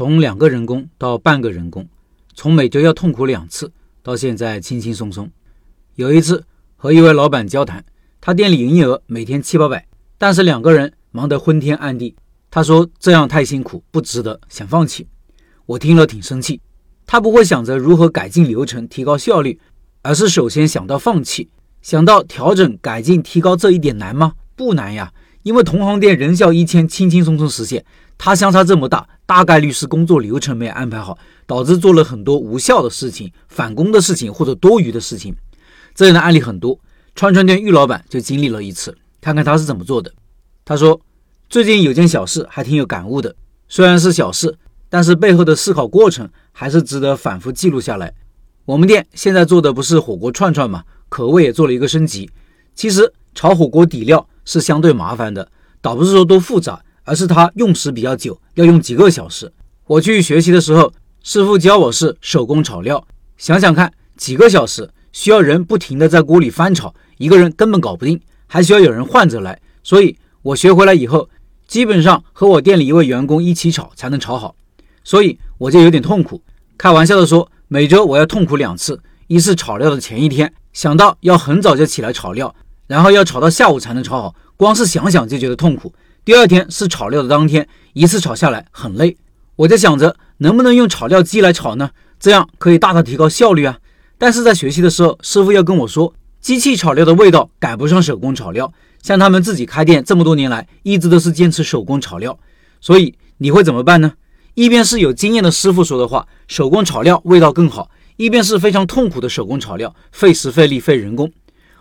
从两个人工到半个人工，从每周要痛苦两次，到现在轻轻松松。有一次和一位老板交谈，他店里营业额每天七八百，但是两个人忙得昏天暗地。他说这样太辛苦，不值得，想放弃。我听了挺生气。他不会想着如何改进流程、提高效率，而是首先想到放弃，想到调整、改进、提高这一点难吗？不难呀，因为同行店人效一千，轻轻松松实现。他相差这么大，大概率是工作流程没有安排好，导致做了很多无效的事情、返工的事情或者多余的事情。这样的案例很多。串串店玉老板就经历了一次，看看他是怎么做的。他说，最近有件小事还挺有感悟的，虽然是小事。但是背后的思考过程还是值得反复记录下来。我们店现在做的不是火锅串串嘛，口味也做了一个升级。其实炒火锅底料是相对麻烦的，倒不是说多复杂，而是它用时比较久，要用几个小时。我去学习的时候，师傅教我是手工炒料。想想看，几个小时需要人不停的在锅里翻炒，一个人根本搞不定，还需要有人换着来。所以我学回来以后，基本上和我店里一位员工一起炒才能炒好。所以我就有点痛苦，开玩笑的说，每周我要痛苦两次：一次炒料的前一天，想到要很早就起来炒料，然后要炒到下午才能炒好，光是想想就觉得痛苦；第二天是炒料的当天，一次炒下来很累。我在想着能不能用炒料机来炒呢？这样可以大大提高效率啊！但是在学习的时候，师傅要跟我说，机器炒料的味道赶不上手工炒料。像他们自己开店这么多年来，一直都是坚持手工炒料，所以你会怎么办呢？一边是有经验的师傅说的话，手工炒料味道更好；一边是非常痛苦的手工炒料，费时费力费人工。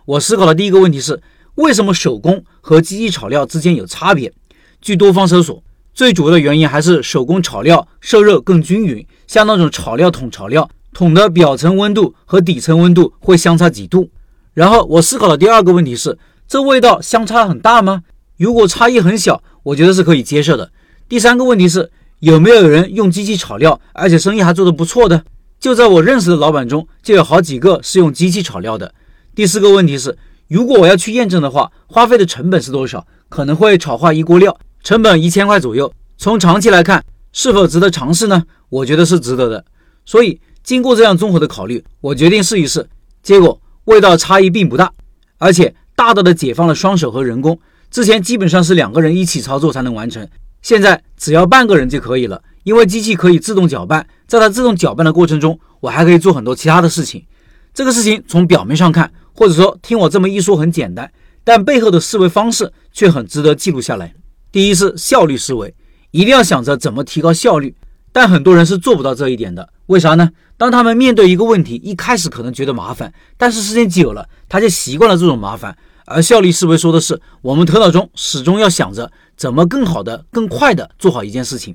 我思考的第一个问题是：为什么手工和机器炒料之间有差别？据多方搜索，最主要的原因还是手工炒料受热更均匀，像那种炒料桶炒料，桶的表层温度和底层温度会相差几度。然后我思考的第二个问题是：这味道相差很大吗？如果差异很小，我觉得是可以接受的。第三个问题是。有没有人用机器炒料，而且生意还做得不错的？就在我认识的老板中，就有好几个是用机器炒料的。第四个问题是，如果我要去验证的话，花费的成本是多少？可能会炒坏一锅料，成本一千块左右。从长期来看，是否值得尝试呢？我觉得是值得的。所以经过这样综合的考虑，我决定试一试。结果味道差异并不大，而且大大的解放了双手和人工。之前基本上是两个人一起操作才能完成。现在只要半个人就可以了，因为机器可以自动搅拌，在它自动搅拌的过程中，我还可以做很多其他的事情。这个事情从表面上看，或者说听我这么一说很简单，但背后的思维方式却很值得记录下来。第一是效率思维，一定要想着怎么提高效率，但很多人是做不到这一点的。为啥呢？当他们面对一个问题，一开始可能觉得麻烦，但是时间久了，他就习惯了这种麻烦。而效率思维说的是，我们头脑中始终要想着怎么更好的、更快的做好一件事情。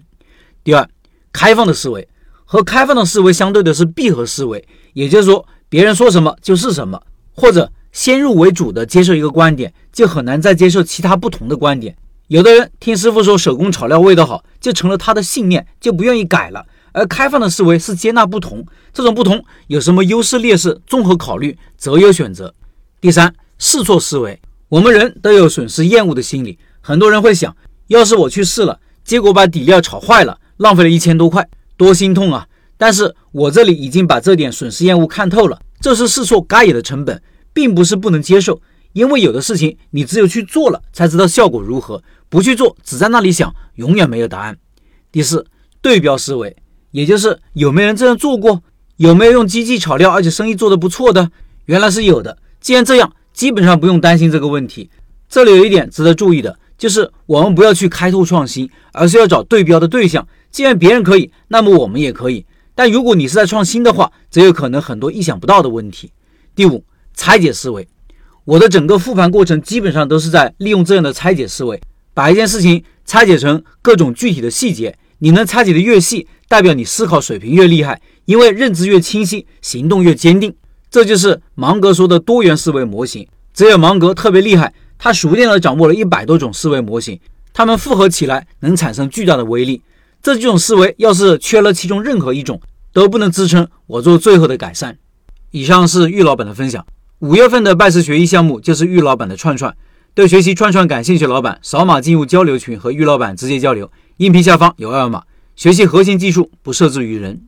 第二，开放的思维和开放的思维相对的是闭合思维，也就是说，别人说什么就是什么，或者先入为主的接受一个观点，就很难再接受其他不同的观点。有的人听师傅说手工炒料味道好，就成了他的信念，就不愿意改了。而开放的思维是接纳不同，这种不同有什么优势劣势，综合考虑，择优选择。第三。试错思维，我们人都有损失厌恶的心理。很多人会想，要是我去试了，结果把底料炒坏了，浪费了一千多块，多心痛啊！但是我这里已经把这点损失厌恶看透了，这是试错该有的成本，并不是不能接受。因为有的事情，你只有去做了，才知道效果如何；不去做，只在那里想，永远没有答案。第四，对标思维，也就是有没有人这样做过？有没有用机器炒料，而且生意做得不错的？原来是有的。既然这样，基本上不用担心这个问题。这里有一点值得注意的，就是我们不要去开拓创新，而是要找对标的对象。既然别人可以，那么我们也可以。但如果你是在创新的话，则有可能很多意想不到的问题。第五，拆解思维。我的整个复盘过程基本上都是在利用这样的拆解思维，把一件事情拆解成各种具体的细节。你能拆解的越细，代表你思考水平越厉害，因为认知越清晰，行动越坚定。这就是芒格说的多元思维模型。只有芒格特别厉害，他熟练地掌握了一百多种思维模型，它们复合起来能产生巨大的威力。这几种思维要是缺了其中任何一种，都不能支撑我做最后的改善。以上是玉老板的分享。五月份的拜师学艺项目就是玉老板的串串，对学习串串感兴趣老板，扫码进入交流群和玉老板直接交流。音频下方有二维码。学习核心技术不设置于人。